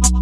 you.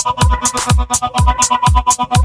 Thank you.